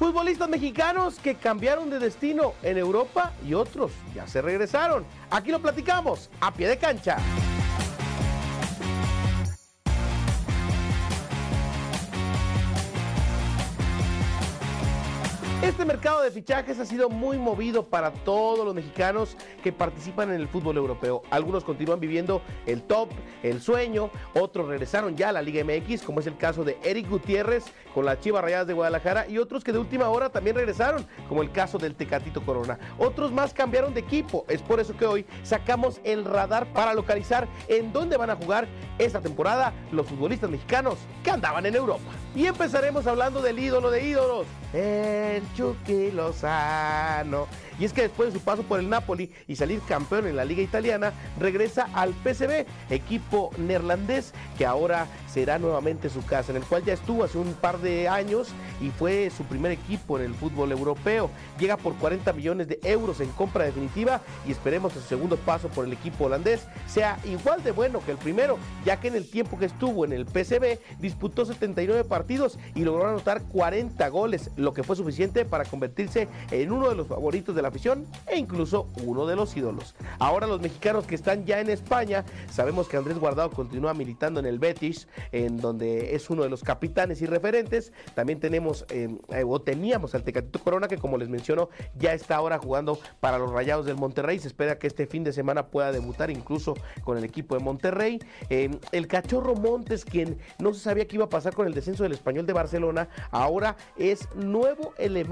Futbolistas mexicanos que cambiaron de destino en Europa y otros ya se regresaron. Aquí lo platicamos a pie de cancha. Este mercado de fichajes ha sido muy movido para todos los mexicanos que participan en el fútbol europeo. Algunos continúan viviendo el top, el sueño, otros regresaron ya a la Liga MX, como es el caso de Eric Gutiérrez con las Chivas Rayadas de Guadalajara y otros que de última hora también regresaron, como el caso del Tecatito Corona. Otros más cambiaron de equipo. Es por eso que hoy sacamos el radar para localizar en dónde van a jugar esta temporada los futbolistas mexicanos que andaban en Europa. Y empezaremos hablando del ídolo de ídolos, el Chucky Lozano. Y es que después de su paso por el Napoli y salir campeón en la liga italiana, regresa al PSV, equipo neerlandés que ahora será nuevamente su casa, en el cual ya estuvo hace un par de años y fue su primer equipo en el fútbol europeo. Llega por 40 millones de euros en compra definitiva y esperemos que su segundo paso por el equipo holandés sea igual de bueno que el primero, ya que en el tiempo que estuvo en el PSV disputó 79 partidos y logró anotar 40 goles, lo que fue suficiente para convertirse en uno de los favoritos de la afición e incluso uno de los ídolos. Ahora los mexicanos que están ya en España, sabemos que Andrés Guardado continúa militando en el Betis, en donde es uno de los capitanes y referentes. También tenemos eh, o teníamos al Tecatito Corona que como les menciono ya está ahora jugando para los Rayados del Monterrey. Se espera que este fin de semana pueda debutar incluso con el equipo de Monterrey. Eh, el Cachorro Montes, quien no se sabía qué iba a pasar con el descenso del Español de Barcelona, ahora es nuevo elemento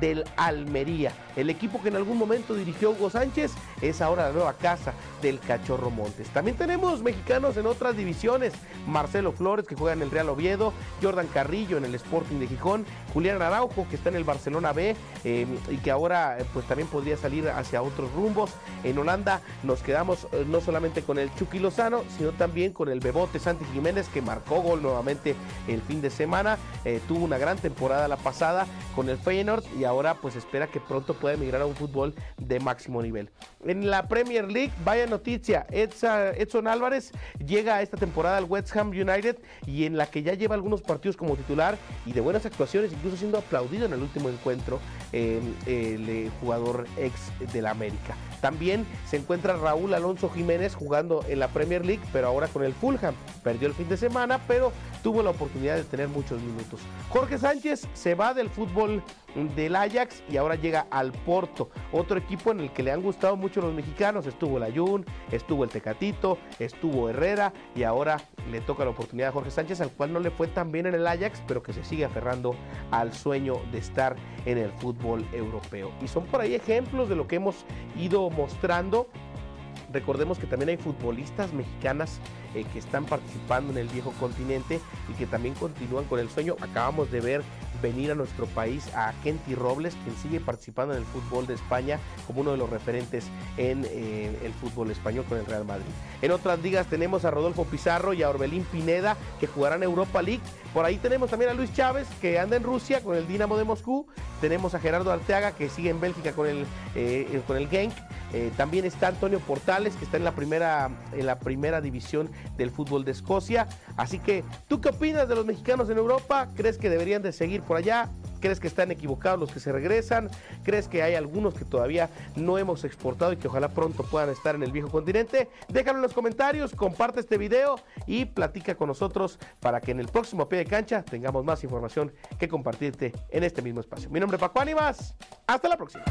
del Almería. El equipo que en algún momento dirigió Hugo Sánchez es ahora la nueva casa del Cachorro Montes. También tenemos mexicanos en otras divisiones. Marcelo Flores que juega en el Real Oviedo, Jordan Carrillo en el Sporting de Gijón, Julián Araujo que está en el Barcelona B eh, y que ahora eh, pues también podría salir hacia otros rumbos. En Holanda nos quedamos eh, no solamente con el Chucky Lozano, sino también con el Bebote Santi Jiménez que marcó gol nuevamente el fin de semana. tuvo una gran temporada la pasada con el Feyenoord y ahora pues espera que pronto pueda emigrar a un fútbol de máximo nivel. En la Premier League, vaya noticia, Edson Álvarez llega a esta temporada al West Ham United y en la que ya lleva algunos partidos como titular y de buenas actuaciones, incluso siendo aplaudido en el último encuentro el eh, jugador ex de la América. También se encuentra Raúl Alonso Jiménez jugando en la Premier League, pero ahora con el Fulham. Perdió el fin de semana, pero tuvo la oportunidad de tener muchos minutos. Jorge Sánchez se va del fútbol del Ajax y ahora llega al Porto, otro equipo en el que le han gustado mucho los mexicanos. Estuvo el Ayun, estuvo el Tecatito, estuvo Herrera y ahora le toca la oportunidad a Jorge Sánchez, al cual no le fue tan bien en el Ajax, pero que se sigue aferrando al sueño de estar en el fútbol europeo. Y son por ahí ejemplos de lo que hemos ido mostrando Recordemos que también hay futbolistas mexicanas eh, que están participando en el viejo continente y que también continúan con el sueño. Acabamos de ver venir a nuestro país a Kenty Robles, quien sigue participando en el fútbol de España como uno de los referentes en eh, el fútbol español con el Real Madrid. En otras ligas tenemos a Rodolfo Pizarro y a Orbelín Pineda que jugarán Europa League. Por ahí tenemos también a Luis Chávez que anda en Rusia con el Dinamo de Moscú. Tenemos a Gerardo Arteaga que sigue en Bélgica con el, eh, con el Genk. Eh, también está Antonio Portales, que está en la, primera, en la primera división del fútbol de Escocia. Así que, ¿tú qué opinas de los mexicanos en Europa? ¿Crees que deberían de seguir por allá? ¿Crees que están equivocados los que se regresan? ¿Crees que hay algunos que todavía no hemos exportado y que ojalá pronto puedan estar en el viejo continente? Déjalo en los comentarios, comparte este video y platica con nosotros para que en el próximo pie de cancha tengamos más información que compartirte en este mismo espacio. Mi nombre es Paco Ánimas. Hasta la próxima.